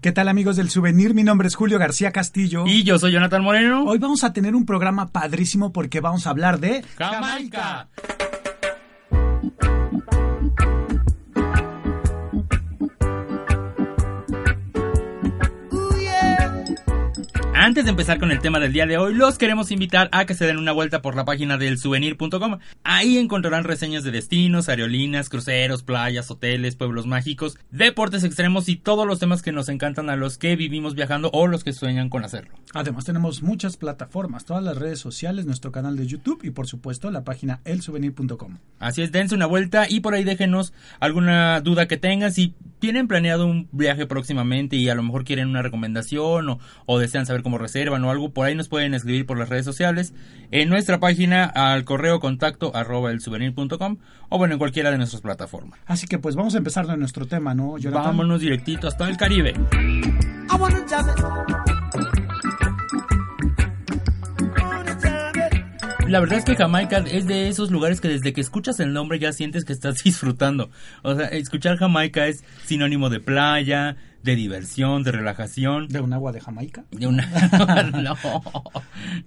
¿Qué tal amigos del souvenir? Mi nombre es Julio García Castillo. Y yo soy Jonathan Moreno. Hoy vamos a tener un programa padrísimo porque vamos a hablar de Jamaica. Antes de empezar con el tema del día de hoy, los queremos invitar a que se den una vuelta por la página del souvenir.com. Ahí encontrarán reseñas de destinos, aerolíneas, cruceros, playas, hoteles, pueblos mágicos, deportes extremos y todos los temas que nos encantan a los que vivimos viajando o los que sueñan con hacerlo. Además tenemos muchas plataformas, todas las redes sociales, nuestro canal de YouTube y por supuesto la página elsouvenir.com. Así es, dense una vuelta y por ahí déjenos alguna duda que tengan. Si tienen planeado un viaje próximamente y a lo mejor quieren una recomendación o, o desean saber como reservan o algo, por ahí nos pueden escribir por las redes sociales, en nuestra página al correo contacto arroba el souvenir.com o bueno, en cualquiera de nuestras plataformas. Así que pues vamos a empezar de nuestro tema, ¿no, Jonathan? Vámonos directito hasta el Caribe. La verdad es que Jamaica es de esos lugares que desde que escuchas el nombre ya sientes que estás disfrutando. O sea, escuchar Jamaica es sinónimo de playa, de diversión, de relajación. ¿De un agua de Jamaica? De una... no,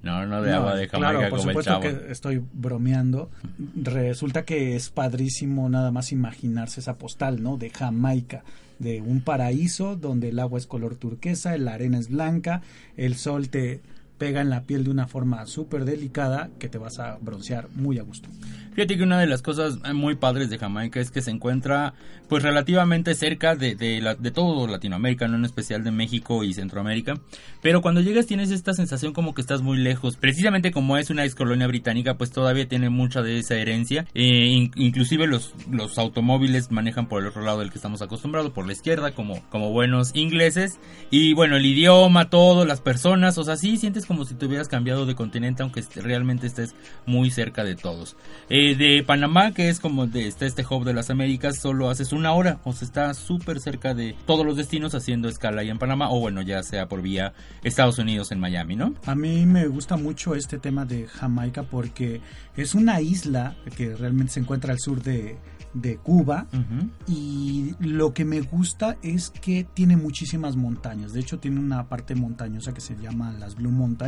no, no de No, agua de Jamaica claro, por como el supuesto chavo. que estoy bromeando. Resulta que es padrísimo nada más imaginarse esa postal, ¿no? De Jamaica, de un paraíso donde el agua es color turquesa, la arena es blanca, el sol te pega en la piel de una forma súper delicada que te vas a broncear muy a gusto. Fíjate que una de las cosas muy padres de Jamaica es que se encuentra pues relativamente cerca de, de, la- de todo Latinoamérica, no en especial de México y Centroamérica. Pero cuando llegas tienes esta sensación como que estás muy lejos. Precisamente como es una ex colonia británica, pues todavía tiene mucha de esa herencia. Eh, in- inclusive los, los automóviles manejan por el otro lado del que estamos acostumbrados, por la izquierda, como, como buenos ingleses. Y bueno, el idioma, todo, las personas, o sea, sí sientes como si te hubieras cambiado de continente, aunque realmente estés muy cerca de todos. Eh, de Panamá, que es como de, está este hub de las Américas, solo haces una hora, o sea, está súper cerca de todos los destinos haciendo escala ahí en Panamá, o bueno, ya sea por vía Estados Unidos en Miami, ¿no? A mí me gusta mucho este tema de Jamaica porque es una isla que realmente se encuentra al sur de, de Cuba. Y lo que me gusta es que tiene muchísimas montañas. De hecho, tiene una parte montañosa que se llama las Blue Mountains.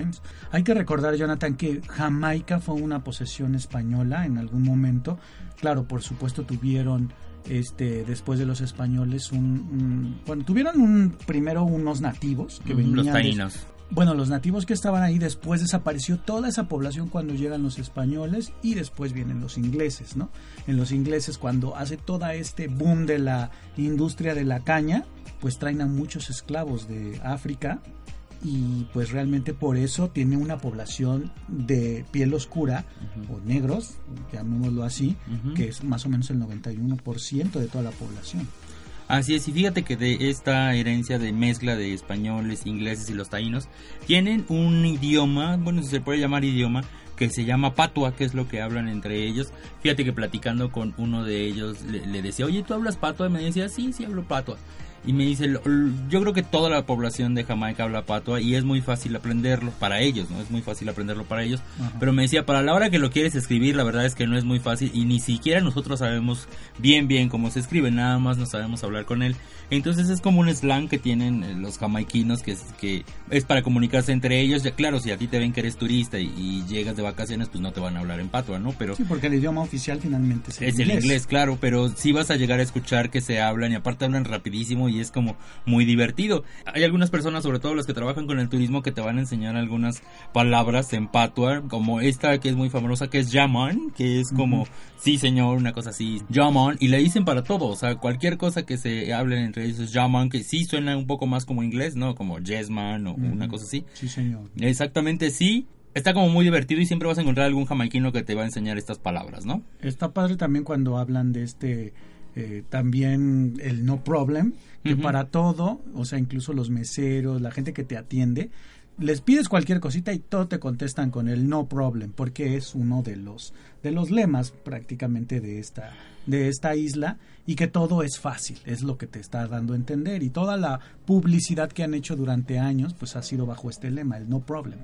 Hay que recordar, Jonathan, que Jamaica fue una posesión española en algún momento. Claro, por supuesto, tuvieron este después de los españoles un, un- bueno tuvieron un primero unos nativos que venían Los taínos. bueno, los nativos que estaban ahí, después desapareció toda esa población cuando llegan los españoles y después vienen los ingleses, ¿no? En los ingleses cuando hace toda este boom de la industria de la caña, pues traen a muchos esclavos de África y pues realmente por eso tiene una población de piel oscura o negros, llamémoslo así, que es más o menos el 91% de toda la población. Así es, y fíjate que de esta herencia de mezcla de españoles, ingleses y los taínos, tienen un idioma, bueno, si se puede llamar idioma, que se llama patua, que es lo que hablan entre ellos. Fíjate que platicando con uno de ellos le, le decía, oye, ¿tú hablas patua? Y me decía, sí, sí hablo patua. Y me dice, "Lo- l- yo creo que toda la población de Jamaica habla patua y es muy fácil aprenderlo para ellos, ¿no? Es muy fácil aprenderlo para ellos. Ajá. Pero me decía, para la hora que lo quieres escribir, la verdad es que no es muy fácil y ni siquiera nosotros sabemos bien bien cómo se escribe, nada más no sabemos hablar con él. Entonces es como un slang que tienen eh, los jamaiquinos que es, que es para comunicarse entre ellos. Ya claro, si a ti te ven que eres turista y, y llegas de vacaciones, pues no te van a hablar en patua, ¿no? Pero Sí, porque el idioma oficial finalmente es el es el inglés, claro, pero sí vas a llegar a escuchar que se hablan y aparte hablan rapidísimo y es como muy divertido. Hay algunas personas, sobre todo las que trabajan con el turismo, que te van a enseñar algunas palabras en patua, como esta que es muy famosa, que es Yaman, que es como, sí señor, una cosa así, Yaman, y le dicen para todo, o sea, cualquier cosa que se hablen entre ellos es Yaman, que sí suena un poco más como inglés, ¿no? Como Yesman o una cosa así. Sí, señor. Exactamente, sí. Está como muy divertido y siempre vas a encontrar algún jamaiquino que te va a enseñar estas palabras, ¿no? Está padre también cuando hablan de este eh, también el no problem, que para todo, o sea, incluso los meseros, la gente que te atiende, les pides cualquier cosita y todo te contestan con el no problem, porque es uno de los de los lemas prácticamente de esta de esta isla y que todo es fácil, es lo que te está dando a entender y toda la publicidad que han hecho durante años pues ha sido bajo este lema, el no problem.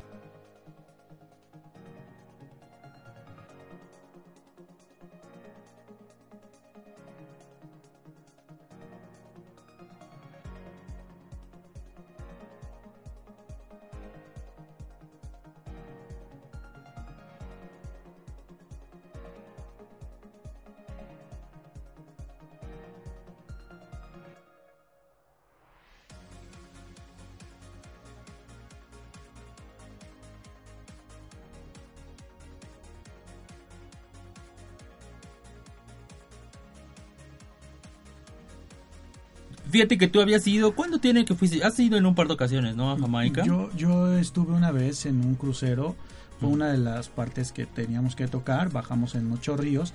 Fíjate que tú habías ido, ¿cuándo tiene que fuiste? Has ido en un par de ocasiones, ¿no? A Jamaica. Yo, yo estuve una vez en un crucero, fue una de las partes que teníamos que tocar, bajamos en Ocho Ríos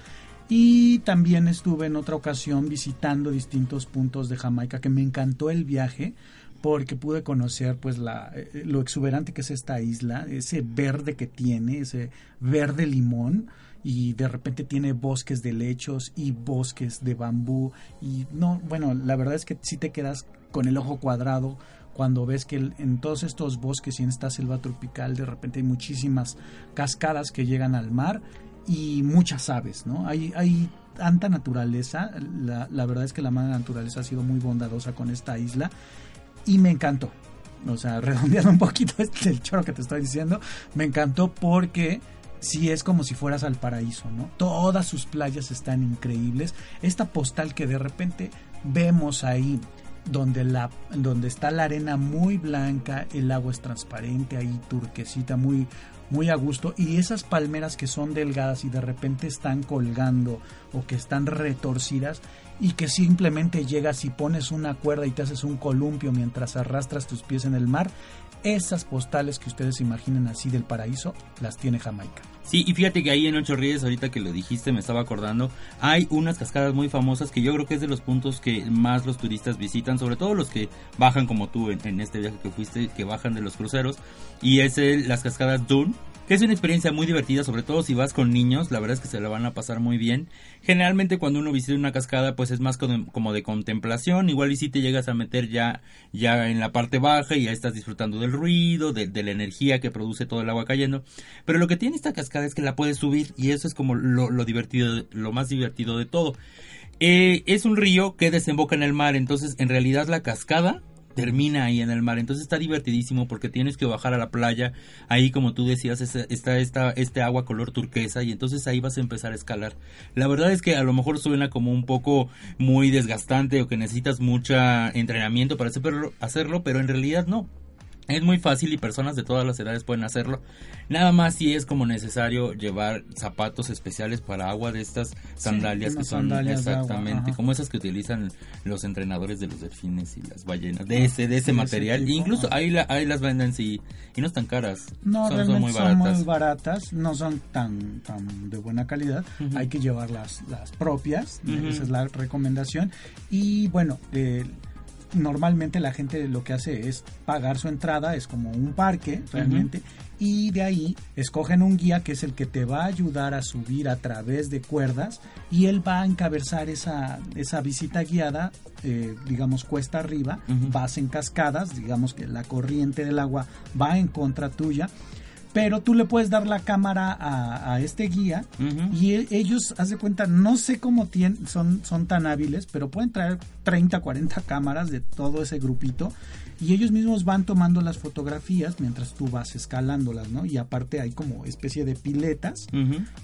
y también estuve en otra ocasión visitando distintos puntos de Jamaica que me encantó el viaje porque pude conocer pues la, eh, lo exuberante que es esta isla, ese verde que tiene, ese verde limón y de repente tiene bosques de lechos y bosques de bambú y no, bueno, la verdad es que si te quedas con el ojo cuadrado cuando ves que en todos estos bosques y en esta selva tropical de repente hay muchísimas cascadas que llegan al mar y muchas aves, ¿no? Hay, hay tanta naturaleza, la, la verdad es que la madre naturaleza ha sido muy bondadosa con esta isla y me encantó. O sea, redondeando un poquito este, el choro que te estoy diciendo, me encantó porque sí es como si fueras al paraíso, ¿no? Todas sus playas están increíbles. Esta postal que de repente vemos ahí donde la donde está la arena muy blanca, el agua es transparente, ahí turquesita, muy muy a gusto y esas palmeras que son delgadas y de repente están colgando o que están retorcidas y que simplemente llegas y pones una cuerda y te haces un columpio mientras arrastras tus pies en el mar, esas postales que ustedes imaginen así del paraíso, las tiene Jamaica. Sí, y fíjate que ahí en Ocho Ríos, ahorita que lo dijiste, me estaba acordando, hay unas cascadas muy famosas que yo creo que es de los puntos que más los turistas visitan, sobre todo los que bajan como tú en, este viaje que fuiste, que bajan de los cruceros, y es las cascadas Dune, que es una experiencia muy divertida, sobre todo si vas con niños, la verdad es que se la van a pasar muy bien. Generalmente cuando uno visita una cascada, pues es más como de contemplación, igual y si te llegas a meter ya, ya en la parte baja y ya estás disfrutando del ruido, de, la energía que produce todo el agua cayendo. Pero lo que tiene esta cascada es que la puedes subir y eso es como lo, divertido, lo más divertido de todo. Eh, es un río que desemboca en el mar, entonces en realidad la cascada termina ahí en el mar. Entonces está divertidísimo porque tienes que bajar a la playa. Ahí, como tú decías, está esta, este agua color turquesa y entonces ahí vas a empezar a escalar. La verdad es que a lo mejor suena como un poco muy desgastante o que necesitas mucho entrenamiento para hacerlo, pero en realidad no. Es muy fácil y personas de todas las edades pueden hacerlo. Nada más si es como necesario llevar zapatos especiales para agua de estas sandalias que son exactamente como esas que utilizan los entrenadores de los delfines y las ballenas. De ese de ese material. incluso ahí, ahí las venden sí y no están caras. No, son, realmente son muy baratas. no son tan tan de buena calidad. Hay que llevar las, las propias. Esa es la recomendación. Y bueno, eh, normalmente la gente lo que hace es pagar su entrada, es como un parque realmente, y de ahí escogen un guía que es el que te va a ayudar a subir a través de cuerdas y él va a encabezar esa, esa visita guiada, eh, digamos cuesta arriba, vas en cascadas, digamos que la corriente del agua va en contra tuya pero tú le puedes dar la cámara a, este guía y e, ellos, haz de cuenta, no sé cómo tienen, son, son tan hábiles, pero pueden traer 30, 40 cámaras de todo ese grupito y ellos mismos van tomando las fotografías mientras tú vas escalándolas, ¿no? Y aparte hay como especie de piletas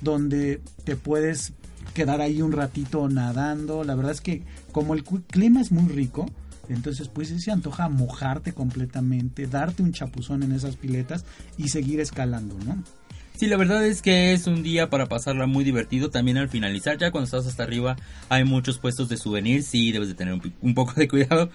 donde te puedes quedar ahí un ratito nadando. La verdad es que como el clima es muy rico, entonces, pues se antoja mojarte completamente, darte un chapuzón en esas piletas y seguir escalando, ¿no? Sí, la verdad es que es un día para pasarla muy divertido. También al finalizar, ya cuando estás hasta arriba, hay muchos puestos de souvenirs. Sí, debes de tener un, poco de cuidado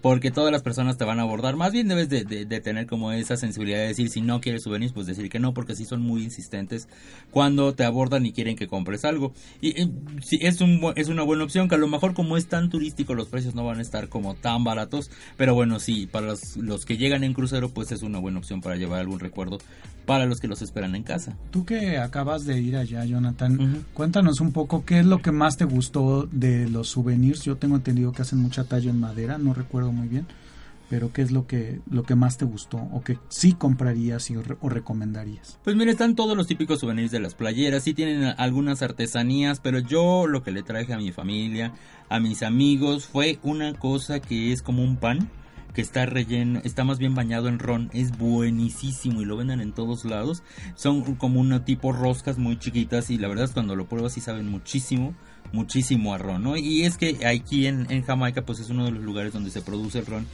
porque todas las personas te van a abordar. Más bien debes de, tener como esa sensibilidad de decir, si no quieres souvenirs, pues decir que no, porque sí son muy insistentes cuando te abordan y quieren que compres algo. Y sí, es, un, es una buena opción que a lo mejor como es tan turístico los precios no van a estar como tan baratos. Pero bueno, sí, para los, los que llegan en crucero, pues es una buena opción para llevar algún recuerdo para los que los esperan en casa. Tú que acabas de ir allá, Jonathan, cuéntanos un poco qué es lo que más te gustó de los souvenirs. Yo tengo entendido que hacen mucha talla en madera, no recuerdo muy bien, pero qué es lo que lo que más te gustó o que sí comprarías y, o recomendarías. Pues mira, están todos los típicos souvenirs de las playeras, sí tienen algunas artesanías, pero yo lo que le traje a mi familia, a mis amigos fue una cosa que es como un pan que está relleno, está más bien bañado en ron, es buenísimo y lo venden en todos lados. Son como un tipo roscas muy chiquitas y la verdad es cuando lo pruebas sí saben muchísimo, muchísimo a ron, ¿no? Y es que aquí en, en Jamaica pues es uno de los lugares donde se produce el ron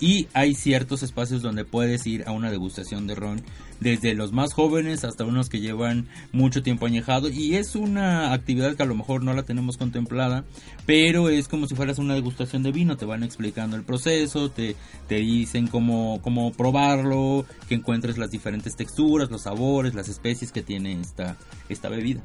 y hay ciertos espacios donde puedes ir a una degustación de ron, desde los más jóvenes hasta unos que llevan mucho tiempo añejado y es una actividad que a lo mejor no la tenemos contemplada, pero es como si fueras una degustación de vino, te van explicando el proceso, te, te dicen cómo, cómo probarlo, que encuentres las diferentes texturas, los sabores, las especies que tiene esta, esta bebida.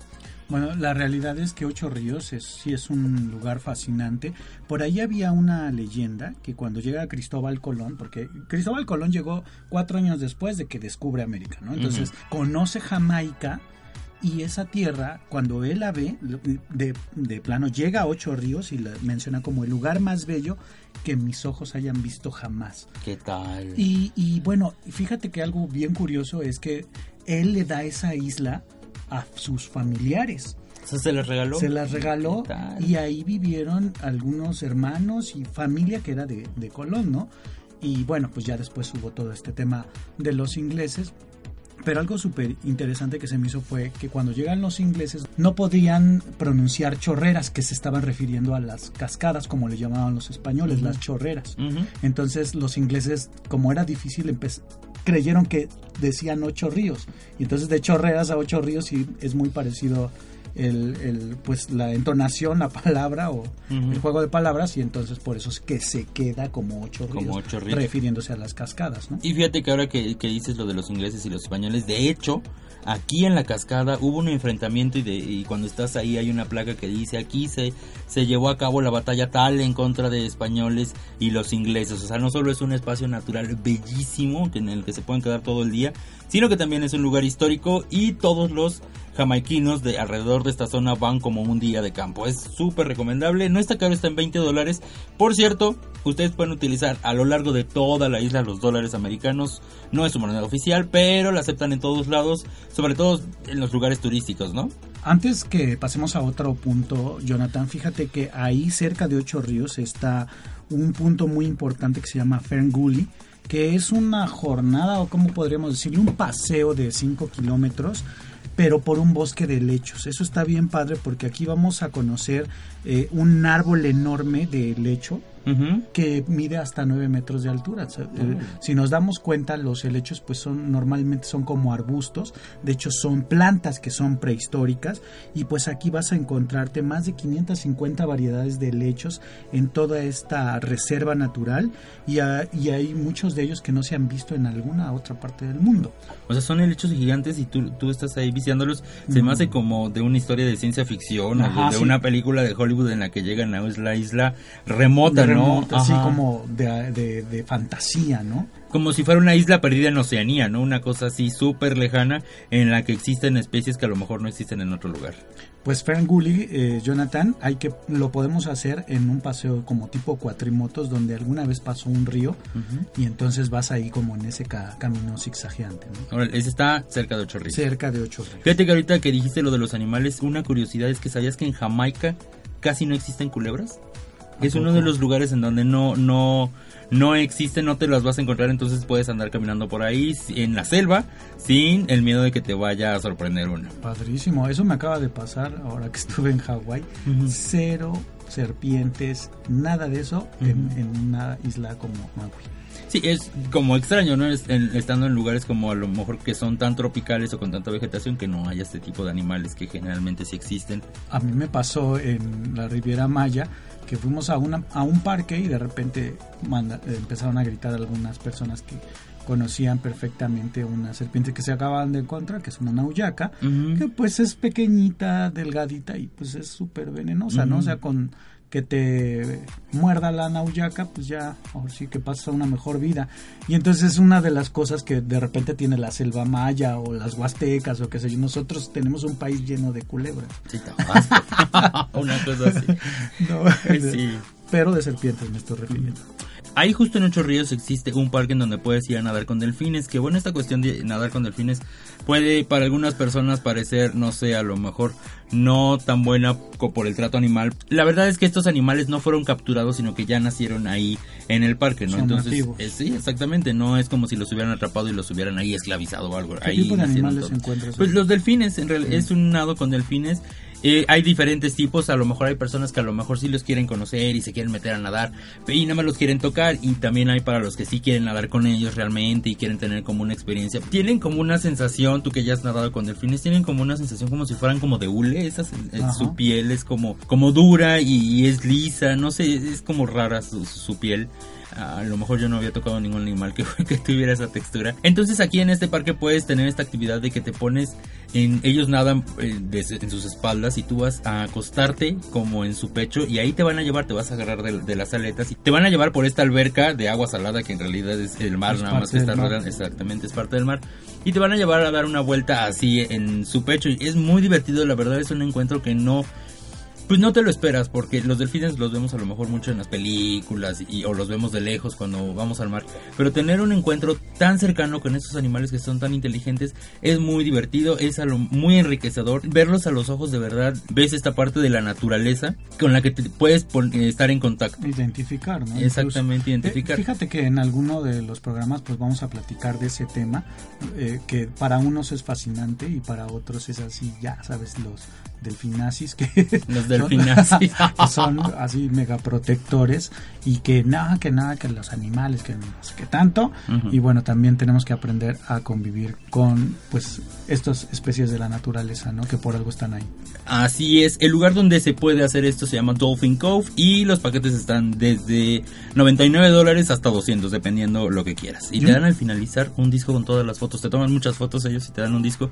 Bueno, la realidad es que Ocho Ríos es, sí es un lugar fascinante. Por ahí había una leyenda que cuando llega Cristóbal Colón, porque Cristóbal Colón llegó cuatro años después de que descubre América, ¿no? Entonces conoce Jamaica y esa tierra, cuando él la ve, de, de plano llega a Ocho Ríos y la menciona como el lugar más bello que mis ojos hayan visto jamás. ¿Qué tal? Y, y bueno, fíjate que algo bien curioso es que él le da esa isla a sus familiares. se las regaló. Se las regaló y ahí vivieron algunos hermanos y familia que era de, de Colón, ¿no? Y bueno, pues ya después hubo todo este tema de los ingleses, pero algo súper interesante que se me hizo fue que cuando llegan los ingleses no podían pronunciar chorreras, que se estaban refiriendo a las cascadas, como le llamaban los españoles, las chorreras. Entonces los ingleses, como era difícil, creyeron que decían ocho ríos. Y entonces de chorreras a ocho ríos y es muy parecido el, el, pues la entonación, la palabra o el juego de palabras y entonces por eso es que se queda como ocho, ríos, refiriéndose a las cascadas. ¿no? Y fíjate que ahora que, que, dices lo de los ingleses y los españoles, de hecho, aquí en la cascada hubo un enfrentamiento y, de, y cuando estás ahí hay una placa que dice aquí se, se llevó a cabo la batalla tal en contra de españoles y los ingleses. O sea, no solo es un espacio natural bellísimo en el que se pueden quedar todo el día, sino que también es un lugar histórico y todos los jamaiquinos de alrededor de esta zona van como un día de campo. Es súper recomendable, no está caro, está en 20 dólares. Por cierto, ustedes pueden utilizar a lo largo de toda la isla los dólares americanos. No es su moneda oficial, pero la aceptan en todos lados, sobre todo en los lugares turísticos, ¿no? Antes que pasemos a otro punto, Jonathan, fíjate que ahí cerca de Ocho Ríos está un punto muy importante que se llama Ferngully que es una jornada o como podríamos decirle un paseo de 5 kilómetros pero por un bosque de lechos. Eso está bien padre porque aquí vamos a conocer eh, un árbol enorme de lecho que mide hasta 9 metros de altura. Eh, si nos damos cuenta, los helechos pues son normalmente son como arbustos, de hecho son plantas que son prehistóricas. Y pues aquí vas a encontrarte más de 550 variedades de helechos en toda esta reserva natural. Y, y hay muchos de ellos que no se han visto en alguna otra parte del mundo. O sea, son helechos gigantes y tú, tú estás ahí visitándolos. Se me hace como de una historia de ciencia ficción o de, una película de Hollywood en la que llegan a la isla remota, ¿no? Así como de, de, fantasía, ¿no? Como si fuera una isla perdida en Oceanía, ¿no? Una cosa así súper lejana en la que existen especies que a lo mejor no existen en otro lugar. Pues Ferngully, eh, Jonathan, hay que lo podemos hacer en un paseo como tipo cuatrimotos donde alguna vez pasó un río y entonces vas ahí como en ese camino zigzagueante. ¿no? ese está cerca de Ocho Ríos. Cerca de Ocho Ríos. Fíjate que ahorita que dijiste lo de los animales, una curiosidad es que sabías que en Jamaica casi no existen culebras. Es uno de los lugares en donde no, no, no existen, no te las vas a encontrar, entonces puedes andar caminando por ahí en la selva sin el miedo de que te vaya a sorprender una. Padrísimo, eso me acaba de pasar ahora que estuve en Hawái. Cero serpientes, nada de eso en, una isla como Maui. Sí, es como extraño, ¿no? estando en lugares como a lo mejor que son tan tropicales o con tanta vegetación que no haya este tipo de animales que generalmente sí existen. A mí me pasó en la Riviera Maya que fuimos a, una, a un parque y de repente empezaron a gritar algunas personas que conocían perfectamente una serpiente que se acaban de encontrar, que es una nauyaca, que pues es pequeñita, delgadita y pues es súper venenosa, ¿no? O sea, con que te muerda la nauyaca, pues ya, ahora sí que pasa una mejor vida. Y entonces es una de las cosas que de repente tiene la selva maya o las huastecas o qué sé yo. Nosotros tenemos un país lleno de culebras. Sí, una cosa así. sí. Pero de serpientes me estoy refiriendo. Ahí justo en Ocho Ríos existe un parque en donde puedes ir a nadar con delfines, que bueno, esta cuestión de nadar con delfines puede para algunas personas parecer, no sé, a lo mejor no tan buena por el trato animal. La verdad es que estos animales no fueron capturados, sino que ya nacieron ahí en el parque, ¿no? Entonces, eh, sí, exactamente, no es como si los hubieran atrapado y los hubieran ahí esclavizado o algo. ¿Qué tipo de animales encuentras? Pues los delfines, en realidad es un nado con delfines eh, hay diferentes tipos, a lo mejor hay personas que a lo mejor sí los quieren conocer y se quieren meter a nadar y nada más los quieren tocar y también hay para los que sí quieren nadar con ellos realmente y quieren tener como una experiencia. Tienen como una sensación, tú que ya has nadado con delfines, tienen como una sensación como si fueran como de hule, esa, eh, su piel es como, como dura y, es lisa, no sé, es como rara su piel a lo mejor yo no había tocado ningún animal que, que tuviera esa textura. Entonces aquí en este parque puedes tener esta actividad de que te pones en ellos nadan eh, en sus espaldas y tú vas a acostarte como en su pecho y ahí te van a llevar, te vas a agarrar de, las aletas y te van a llevar por esta alberca de agua salada que en realidad es el mar, nada más que está rodeando, exactamente, es parte del mar. Y te van a llevar a dar una vuelta así en su pecho y es muy divertido, la verdad es un encuentro que no pues no te lo esperas porque los delfines los vemos a lo mejor mucho en las películas y, o los vemos de lejos cuando vamos al mar. Pero tener un encuentro tan cercano con estos animales que son tan inteligentes es muy divertido, es a lo, muy enriquecedor. Verlos a los ojos de verdad, ves esta parte de la naturaleza con la que te puedes estar en contacto. Identificar, ¿no? Exactamente, identificar. Eh, fíjate que en alguno de los programas pues vamos a platicar de ese tema eh, que para unos es fascinante y para otros es así, ya sabes, los delfinazis que los delfinazis. son, así mega protectores y que nada que nada que los animales que no sé qué tanto. Y bueno también tenemos que aprender a convivir con pues estas especies de la naturaleza no que por algo están ahí. Así es. El lugar donde se puede hacer esto se llama Dolphin Cove y los paquetes están desde 99 dólares hasta 200 dependiendo lo que quieras. Y te dan al finalizar un disco con todas las fotos. Te toman muchas fotos ellos y te dan un disco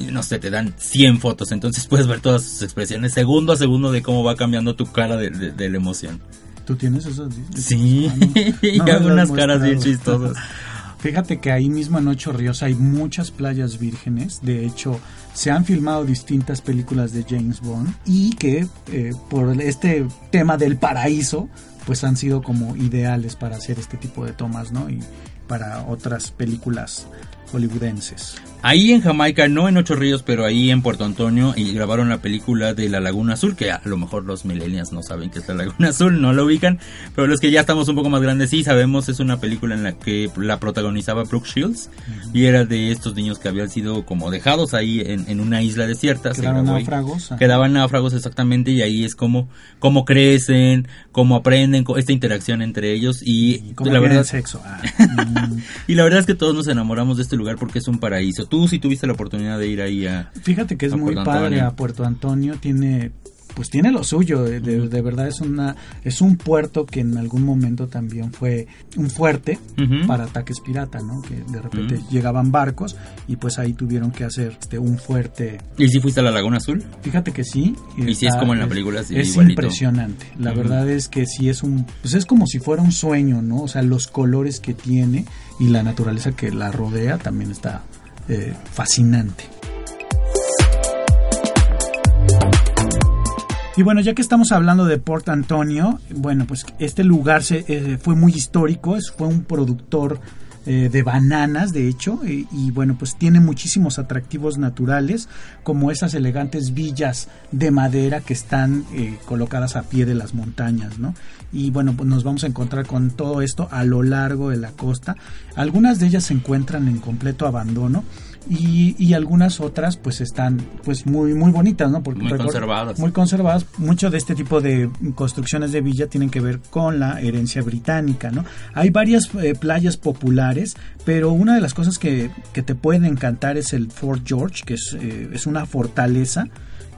y no sé te dan 100 fotos. Entonces puedes ver todas sus expresiones segundo a segundo de cómo va cambiando tu cara de, de, la emoción. ¿Tú tienes esos? Sí, y hago unas caras bien chistosas. Fíjate que ahí mismo en Ocho Ríos hay muchas playas vírgenes. De hecho, se han filmado distintas películas de James Bond y que eh, por este tema del paraíso, pues han sido como ideales para hacer este tipo de tomas, ¿no? Y para otras películas hollywoodenses. Ahí en Jamaica, no en Ocho Ríos, pero ahí en Puerto Antonio, y grabaron la película de La Laguna Azul, que a lo mejor los millennials no saben que es La Laguna Azul, no lo ubican, pero los que ya estamos un poco más grandes sí sabemos, es una película en la que la protagonizaba Brooke Shields, y era de estos niños que habían sido como dejados ahí en, una isla desierta. Quedaban náufragos. Quedaban náufragos exactamente, y ahí es como, cómo crecen, cómo aprenden, esta interacción entre ellos, y, la verdad... sexo. Ah, y la verdad es que todos nos enamoramos de este lugar porque es un paraíso tú si tuviste la oportunidad de ir ahí a... Fíjate que es muy padre a Puerto Antonio, tiene pues tiene lo suyo, de, de, verdad es una es un puerto que en algún momento también fue un fuerte para ataques pirata, ¿no? Que de repente llegaban barcos y pues ahí tuvieron que hacer este un fuerte. ¿Y si fuiste a la Laguna Azul? Fíjate que sí. Y, si es como en la película, es impresionante. La verdad es que sí es un pues es como si fuera un sueño, ¿no? O sea, los colores que tiene y la naturaleza que la rodea también está eh, fascinante. Y bueno, ya que estamos hablando de Port Antonio, bueno, pues este lugar se, eh, fue muy histórico, fue un productor eh, de bananas, de hecho, y bueno, pues tiene muchísimos atractivos naturales, como esas elegantes villas de madera que están colocadas a pie de las montañas, ¿no? Y bueno, pues nos vamos a encontrar con todo esto a lo largo de la costa. Algunas de ellas se encuentran en completo abandono, y, y algunas otras pues están pues muy muy bonitas, ¿no? Porque, muy conservadas. Muy conservadas. Mucho de este tipo de construcciones de villa tienen que ver con la herencia británica, ¿no? Hay varias eh, playas populares, pero una de las cosas que, que, te pueden encantar es el Fort George, que es, eh, es una fortaleza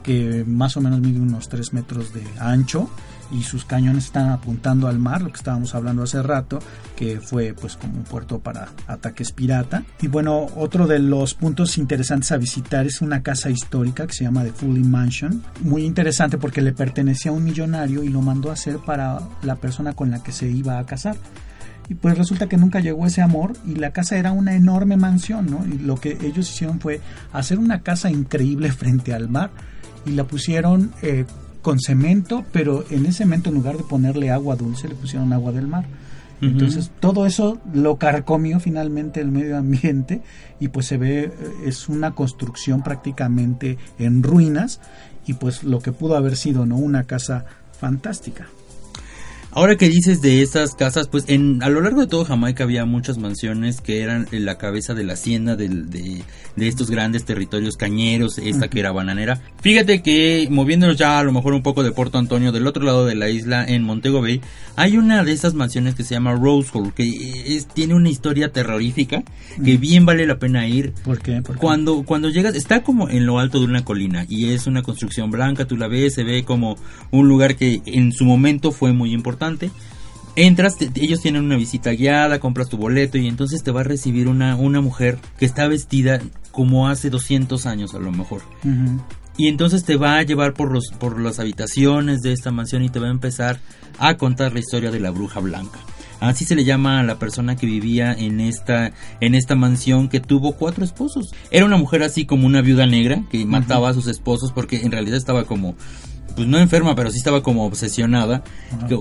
que más o menos mide unos 3 metros de ancho y sus cañones están apuntando al mar, lo que estábamos hablando hace rato, que fue pues como un puerto para ataques pirata. Y bueno, otro de los puntos interesantes a visitar es una casa histórica que se llama The Fully Mansion, muy interesante porque le pertenecía a un millonario y lo mandó a hacer para la persona con la que se iba a casar. Y pues resulta que nunca llegó ese amor y la casa era una enorme mansión, ¿no? Y lo que ellos hicieron fue hacer una casa increíble frente al mar y la pusieron eh, con cemento, pero en ese cemento en lugar de ponerle agua dulce le pusieron agua del mar. Entonces todo eso lo carcomió finalmente el medio ambiente y pues se ve eh, es una construcción prácticamente en ruinas y pues lo que pudo haber sido no una casa fantástica. Ahora que dices de estas casas, pues en, a lo largo de todo Jamaica había muchas mansiones que eran la cabeza de la hacienda de, de, estos grandes territorios cañeros, esta que era bananera. Fíjate que moviéndonos ya a lo mejor un poco de Puerto Antonio, del otro lado de la isla, en Montego Bay, hay una de esas mansiones que se llama Rose Hall, que es, tiene una historia terrorífica, que bien vale la pena ir. ¿Por qué? Cuando, cuando llegas, está como en lo alto de una colina y es una construcción blanca, tú la ves, se ve como un lugar que en su momento fue muy importante Entras, ellos tienen una visita guiada, compras tu boleto y entonces te va a recibir una, una mujer que está vestida como hace 200 años a lo mejor. Y entonces te va a llevar por, los, por las habitaciones de esta mansión y te va a empezar a contar la historia de la bruja blanca. Así se le llama a la persona que vivía en esta, en esta mansión que tuvo cuatro esposos. Era una mujer así como una viuda negra que mataba a sus esposos porque en realidad estaba como pues no enferma, pero sí estaba como obsesionada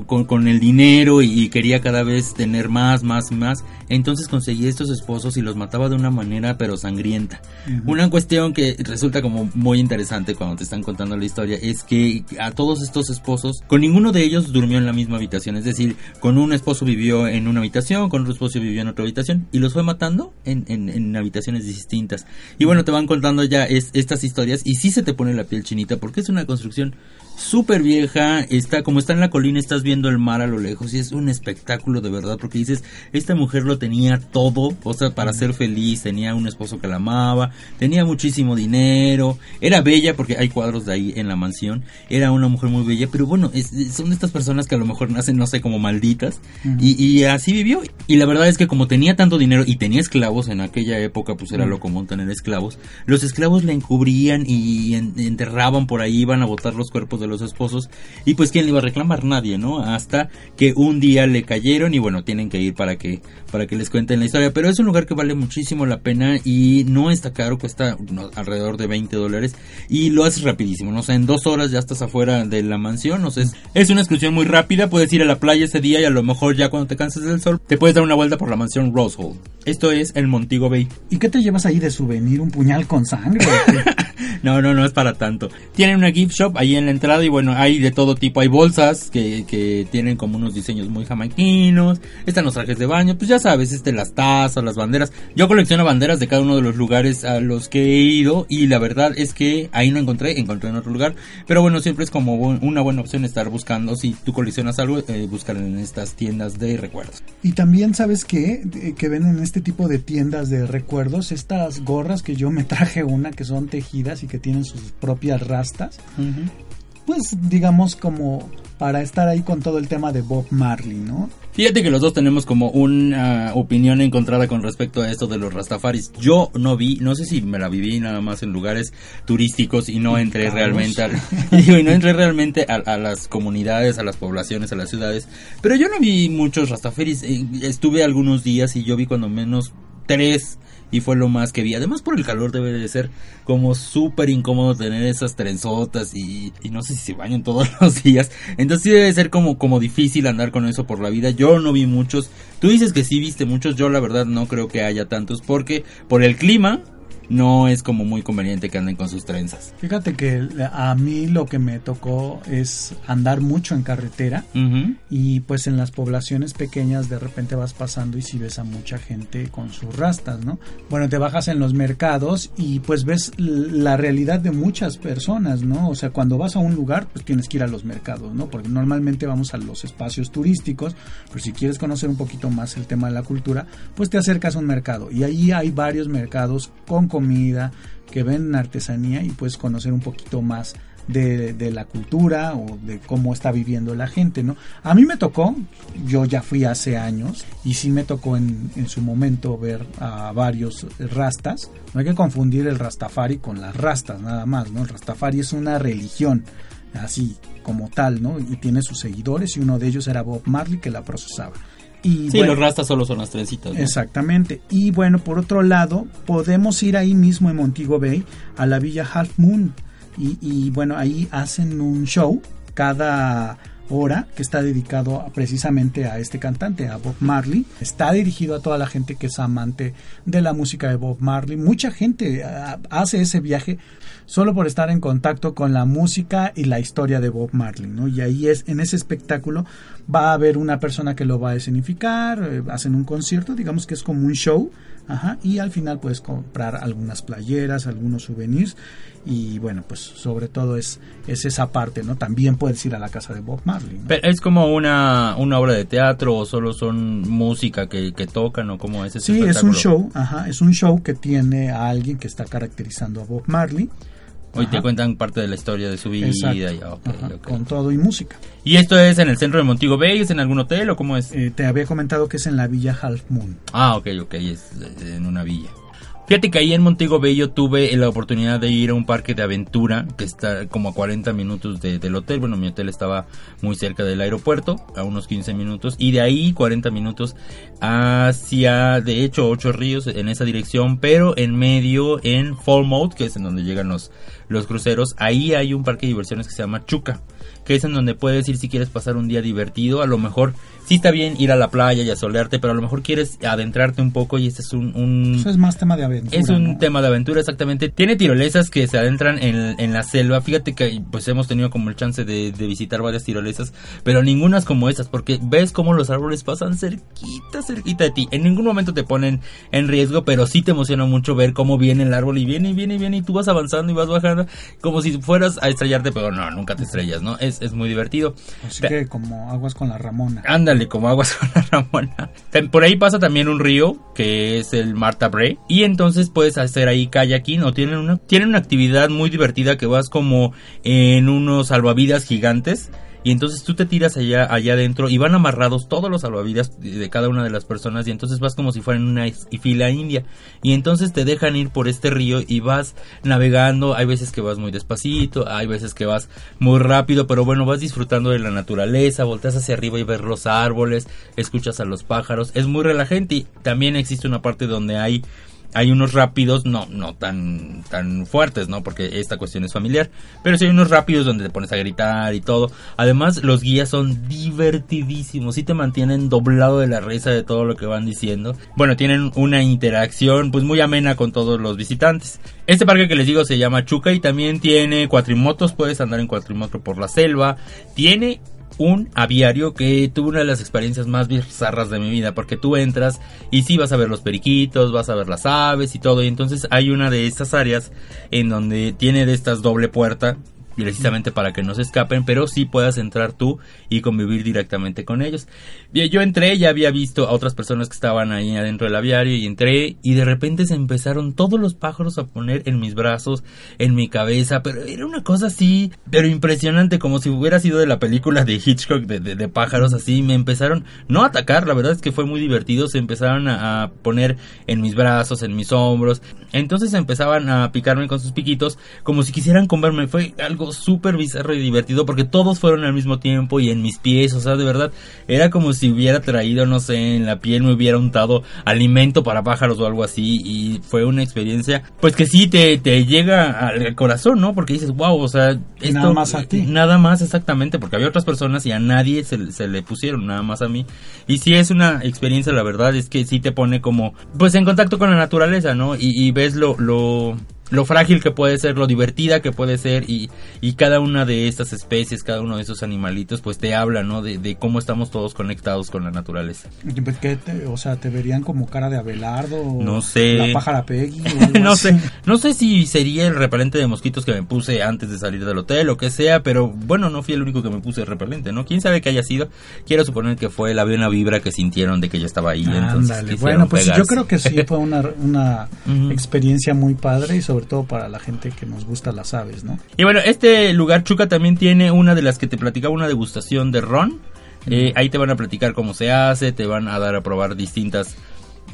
con, el dinero y, quería cada vez tener más, más y más. Entonces conseguía estos esposos y los mataba de una manera pero sangrienta. Una cuestión que resulta como muy interesante cuando te están contando la historia es que a todos estos esposos, con ninguno de ellos durmió en la misma habitación. Es decir, con un esposo vivió en una habitación, con otro esposo vivió en otra habitación y los fue matando en, en, habitaciones distintas. Y bueno, te van contando ya estas historias y sí se te pone la piel chinita porque es una construcción súper vieja, está como está en la colina, estás viendo el mar a lo lejos y es un espectáculo de verdad porque dices, esta mujer lo tenía todo, o sea, para ser feliz, tenía un esposo que la amaba, tenía muchísimo dinero, era bella porque hay cuadros de ahí en la mansión, era una mujer muy bella, pero bueno, son estas personas que a lo mejor nacen, no sé, como malditas y, y, así vivió y la verdad es que como tenía tanto dinero y tenía esclavos en aquella época, pues era lo común tener esclavos, los esclavos la encubrían y enterraban por ahí, iban a botar los cuerpos de los esposos y pues quién le iba a reclamar nadie, ¿no? Hasta que un día le cayeron y bueno, tienen que ir para que para que les cuenten la historia, pero es un lugar que vale muchísimo la pena y no está caro, cuesta alrededor de 20 dólares y lo haces rapidísimo, no sé, en dos horas ya estás afuera de la mansión, no sé, es, una excursión muy rápida, puedes ir a la playa ese día y a lo mejor ya cuando te canses del sol te puedes dar una vuelta por la mansión Rose Hall. Esto es el Montigo Bay. ¿Y qué te llevas ahí de souvenir? ¿Un puñal con sangre? no, no, no es para tanto. Tienen una gift shop ahí en la entrada y bueno, hay de todo tipo. Hay bolsas que, que tienen como unos diseños muy jamaiquinos. Están los trajes de baño, pues ya sabes, este, las tazas, las banderas. Yo colecciono banderas de cada uno de los lugares a los que he ido y la verdad es que ahí no encontré, encontré en otro lugar. Pero bueno, siempre es como una buena opción estar buscando. Si tú coleccionas algo, eh, buscar en estas tiendas de recuerdos. Y también sabes que, que ven en este tipo de tiendas de recuerdos estas gorras que yo me traje una que son tejidas y que tienen sus propias rastas pues digamos como para estar ahí con todo el tema de Bob Marley, ¿no? Fíjate que los dos tenemos como una opinión encontrada con respecto a esto de los Rastafaris. Yo no vi, no sé si me la viví nada más en lugares turísticos y no entré realmente, a, y no entré realmente a, las comunidades, a las poblaciones, a las ciudades. Pero yo no vi muchos Rastafaris. Eh, estuve algunos días y yo vi cuando menos tres y fue lo más que vi. Además por el calor debe de ser como súper incómodo tener esas trenzotas y, y, no sé si se bañan todos los días. Entonces sí debe ser como, como difícil andar con eso por la vida. Yo no vi muchos. Tú dices que sí viste muchos, yo la verdad no creo que haya tantos porque por el clima no es como muy conveniente que anden con sus trenzas. Fíjate que a mí lo que me tocó es andar mucho en carretera y pues en las poblaciones pequeñas de repente vas pasando y si ves a mucha gente con sus rastas, ¿no? Bueno, te bajas en los mercados y pues ves la realidad de muchas personas, ¿no? O sea, cuando vas a un lugar pues tienes que ir a los mercados, ¿no? Porque normalmente vamos a los espacios turísticos, pero si quieres conocer un poquito más el tema de la cultura, pues te acercas a un mercado y ahí hay varios mercados con comida, que venden artesanía y puedes conocer un poquito más de, la cultura o de cómo está viviendo la gente, ¿no? A mí me tocó, yo ya fui hace años y sí me tocó en, en su momento ver a varios rastas. No hay que confundir el rastafari con las rastas, nada más, ¿no? El rastafari es una religión, así como tal, ¿no? Y tiene sus seguidores y uno de ellos era Bob Marley que la procesaba sí, los rastas solo son las trencitas. Exactamente. Y bueno, por otro lado, podemos ir ahí mismo en Montego Bay a la Villa Half Moon. Y, bueno, ahí hacen un show cada hora que está dedicado precisamente a este cantante, a Bob Marley. Está dirigido a toda la gente que es amante de la música de Bob Marley. Mucha gente hace ese viaje solo por estar en contacto con la música y la historia de Bob Marley, ¿no? Y ahí es, en ese espectáculo va a haber una persona que lo va a escenificar, eh, hacen un concierto, digamos que es como un show, ajá, y al final puedes comprar algunas playeras, algunos souvenirs, y bueno, pues sobre todo es, es esa parte, ¿no? También puedes ir a la casa de Bob Marley. ¿Es como una, una obra de teatro o solo son música que, que tocan o cómo es ese Sí, es un show, ajá, es un show que tiene a alguien que está caracterizando a Bob Marley Hoy te cuentan parte de la historia de su vida. Y, Con todo y música. ¿Y esto es en el centro de Montego Bay? ¿Es en algún hotel o cómo es? Eh, te había comentado que es en la villa Half Moon. Ah, ok, ok, es en una villa. Fíjate que ahí en Montego yo tuve la oportunidad de ir a un parque de aventura que está como a 40 minutos del hotel. Bueno, mi hotel estaba muy cerca del aeropuerto, a unos 15 minutos. Y de ahí 40 minutos hacia, de hecho, ocho ríos en esa dirección. Pero en medio, en Falmouth, que es en donde llegan los, los cruceros, ahí hay un parque de diversiones que se llama Chuca. Que es en donde puedes ir si quieres pasar un día divertido. A lo mejor sí está bien ir a la playa y a solearte, pero a lo mejor quieres adentrarte un poco y este es un... Eso es más tema de aventura. Es un tema de aventura, exactamente. Tiene tirolesas que se adentran en, en, la selva. Fíjate que pues hemos tenido como el chance de, de, visitar varias tirolesas, pero ninguna es como esas, porque ves cómo los árboles pasan cerquita, cerquita de ti. En ningún momento te ponen en riesgo, pero sí te emociona mucho ver cómo viene el árbol y viene y viene y viene y tú vas avanzando y vas bajando como si fueras a estrellarte, pero no, nunca te estrellas, ¿no? Es, es muy divertido. Así que como aguas con la Ramona. Anda como aguas con la Ramona. Por ahí pasa también un río que es el Marta Bray y entonces puedes hacer ahí kayaking o tienen una tienen una actividad muy divertida que vas como en unos salvavidas gigantes y entonces tú te tiras allá allá adentro y van amarrados todos los salvavidas de cada una de las personas y entonces vas como si fueran una fila india. Y entonces te dejan ir por este río y vas navegando. Hay veces que vas muy despacito hay veces que vas muy rápido pero bueno vas disfrutando de la naturaleza volteas hacia arriba y ves los árboles escuchas a los pájaros. Es muy relajante y también existe una parte donde hay hay unos rápidos, no, no tan, tan fuertes, ¿no? Porque esta cuestión es familiar. Pero sí hay unos rápidos donde te pones a gritar y todo. Además, los guías son divertidísimos. Y te mantienen doblado de la risa de todo lo que van diciendo. Bueno, tienen una interacción pues muy amena con todos los visitantes. Este parque que les digo se llama Chuca y también tiene cuatrimotos. Puedes andar en cuatrimoto por la selva. Tiene un aviario que tuvo una de las experiencias más bizarras de mi vida, porque tú entras y sí vas a ver los periquitos, vas a ver las aves y todo, y entonces hay una de estas áreas en donde tiene de estas doble puerta precisamente para que no se escapen, pero sí puedas entrar tú y convivir directamente con ellos. Bien, yo entré, ya había visto a otras personas que estaban ahí adentro del aviario y entré y de repente se empezaron todos los pájaros a poner en mis brazos, en mi cabeza, pero era una cosa así, pero impresionante, como si hubiera sido de la película de Hitchcock de, pájaros así, me empezaron no a atacar, la verdad es que fue muy divertido, se empezaron a, a poner en mis brazos, en mis hombros, entonces empezaban a picarme con sus piquitos como si quisieran comerme, fue algo algo súper bizarro y divertido porque todos fueron al mismo tiempo y en mis pies, o sea, de verdad, era como si hubiera traído, no sé, en la piel me hubiera untado alimento para pájaros o algo así y fue una experiencia, pues que sí te, te llega al corazón, ¿no? Porque dices, wow, o sea, nada más a ti. Nada más, exactamente, porque había otras personas y a nadie se, se le pusieron, nada más a mí. Y sí es una experiencia, la verdad, es que sí te pone como, pues en contacto con la naturaleza, ¿no? Y, y ves lo, lo, lo frágil que puede ser, lo divertida que puede ser y, y cada una de estas especies, cada uno de esos animalitos, pues te habla, ¿no? De, de cómo estamos todos conectados con la naturaleza. Pues, ¿Qué te- o sea, te verían como cara de Abelardo. No sé. La pájara Peggy. o no así. sé, no sé si sería el repelente de mosquitos que me puse antes de salir del hotel o que sea, pero bueno, no fui el único que me puse repelente, ¿no? ¿Quién sabe qué haya sido? Quiero suponer que fue la buena vibra que sintieron de que yo estaba ahí, entonces bueno, pues yo creo que sí fue una, una experiencia muy padre y sobre todo para la gente que nos gusta las aves, ¿no? Y bueno, este lugar Chuca también tiene una de las que te platicaba, una degustación de ron. Eh, ahí te van a platicar cómo se hace, te van a dar a probar distintas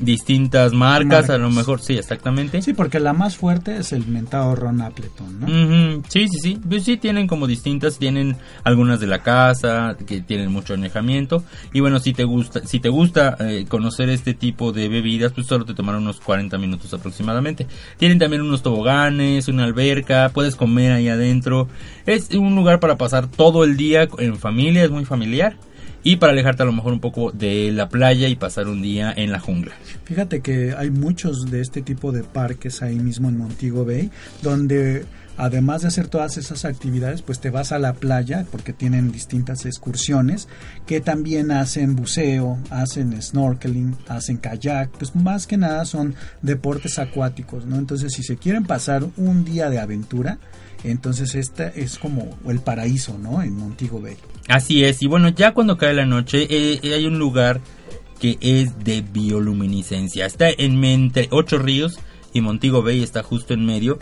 distintas marcas, a lo mejor, sí, exactamente. Sí, porque la más fuerte es el mentado Ron Appleton, ¿no? Ujú, Sí, sí, sí. Pues sí, tienen como distintas, tienen algunas de la casa, que tienen mucho anejamiento. Y bueno, si te gusta, si te gusta eh, conocer este tipo de bebidas, pues solo te tomarán unos 40 minutos aproximadamente. Tienen también unos toboganes, una alberca, puedes comer ahí adentro. Es un lugar para pasar todo el día en familia, es muy familiar. Y para alejarte a lo mejor un poco de la playa y pasar un día en la jungla. Fíjate que hay muchos de este tipo de parques ahí mismo en Montego Bay, donde además de hacer todas esas actividades, pues te vas a la playa, porque tienen distintas excursiones, que también hacen buceo, hacen snorkeling, hacen kayak, pues más que nada son deportes acuáticos, ¿no? Entonces, si se quieren pasar un día de aventura, entonces esta es como el paraíso, ¿no? En Montego Bay. Así es, y bueno, ya cuando cae la noche eh, eh, hay un lugar que es de bioluminiscencia. Está en entre Ocho Ríos y Montego Bay está justo en medio.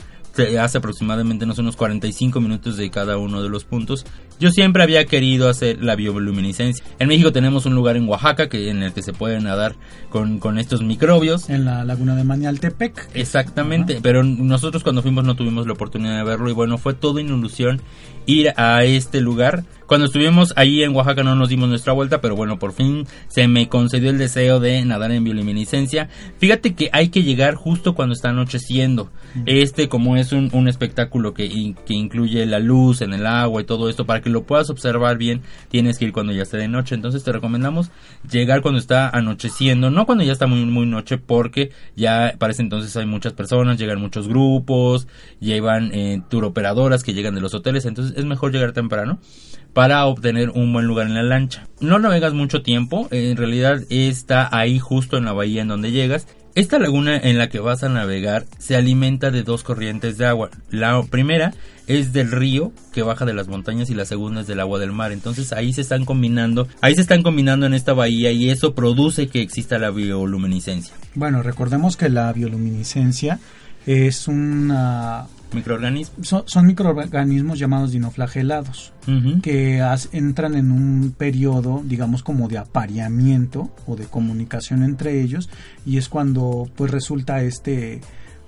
Hace aproximadamente no sé, unos 45 minutos de cada uno de los puntos. Yo siempre había querido hacer la bioluminiscencia. En México tenemos un lugar en Oaxaca que en el que se puede nadar con, con estos microbios. En la laguna de Manialtepec. Exactamente, pero nosotros cuando fuimos no tuvimos la oportunidad de verlo y bueno, fue una ilusión ir a este lugar. Cuando estuvimos ahí en Oaxaca no nos dimos nuestra vuelta, pero bueno, por fin se me concedió el deseo de nadar en bioluminiscencia. Fíjate que hay que llegar justo cuando está anocheciendo. Este, como es un, un espectáculo que, que incluye la luz en el agua y todo esto, para que lo puedas observar bien, tienes que ir cuando ya esté de noche. Entonces te recomendamos llegar cuando está anocheciendo, no cuando ya está muy, muy noche, porque ya parece entonces hay muchas personas, llegan muchos grupos, llevan eh, tour operadoras que llegan de los hoteles, entonces es mejor llegar temprano para obtener un buen lugar en la lancha. No navegas mucho tiempo, en realidad está ahí justo en la bahía en donde llegas. Esta laguna en la que vas a navegar se alimenta de dos corrientes de agua. La primera es del río que baja de las montañas y la segunda es del agua del mar. Entonces ahí se están combinando, ahí se están combinando en esta bahía y eso produce que exista la bioluminiscencia. Bueno, recordemos que la bioluminiscencia es una Microorganismos. son, son microorganismos llamados dinoflagelados que as- entran en un periodo, digamos, como de apareamiento o de comunicación entre ellos y es cuando pues resulta este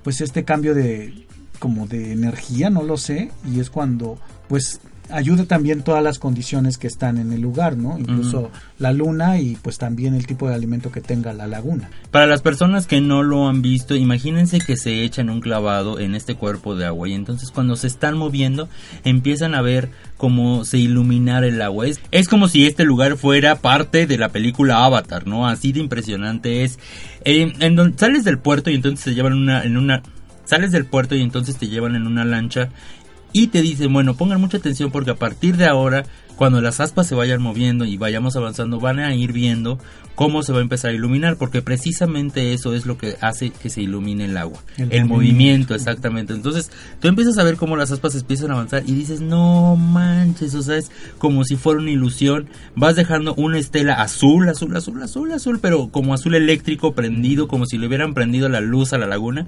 pues este cambio de como de energía, no lo sé, y es cuando pues ayuda también todas las condiciones que están en el lugar, ¿no? Incluso la luna y pues también el tipo de alimento que tenga la laguna. Para las personas que no lo han visto, imagínense que se echan un clavado en este cuerpo de agua y entonces cuando se están moviendo empiezan a ver cómo se iluminar el agua. Es, es como si este lugar fuera parte de la película Avatar, ¿no? Así de impresionante es. Eh, en donde sales del puerto y entonces te llevan una, en una... Sales del puerto y entonces te llevan en una lancha y te dicen, bueno, pongan mucha atención porque a partir de ahora, cuando las aspas se vayan moviendo y vayamos avanzando, van a ir viendo cómo se va a empezar a iluminar, porque precisamente eso es lo que hace que se ilumine el agua. El El, movimiento. movimiento, exactamente. Entonces, tú empiezas a ver cómo las aspas empiezan a avanzar y dices, no manches, o sea, es como si fuera una ilusión. Vas dejando una estela azul, azul, azul, azul, azul, pero como azul eléctrico prendido, como si le hubieran prendido la luz a la laguna.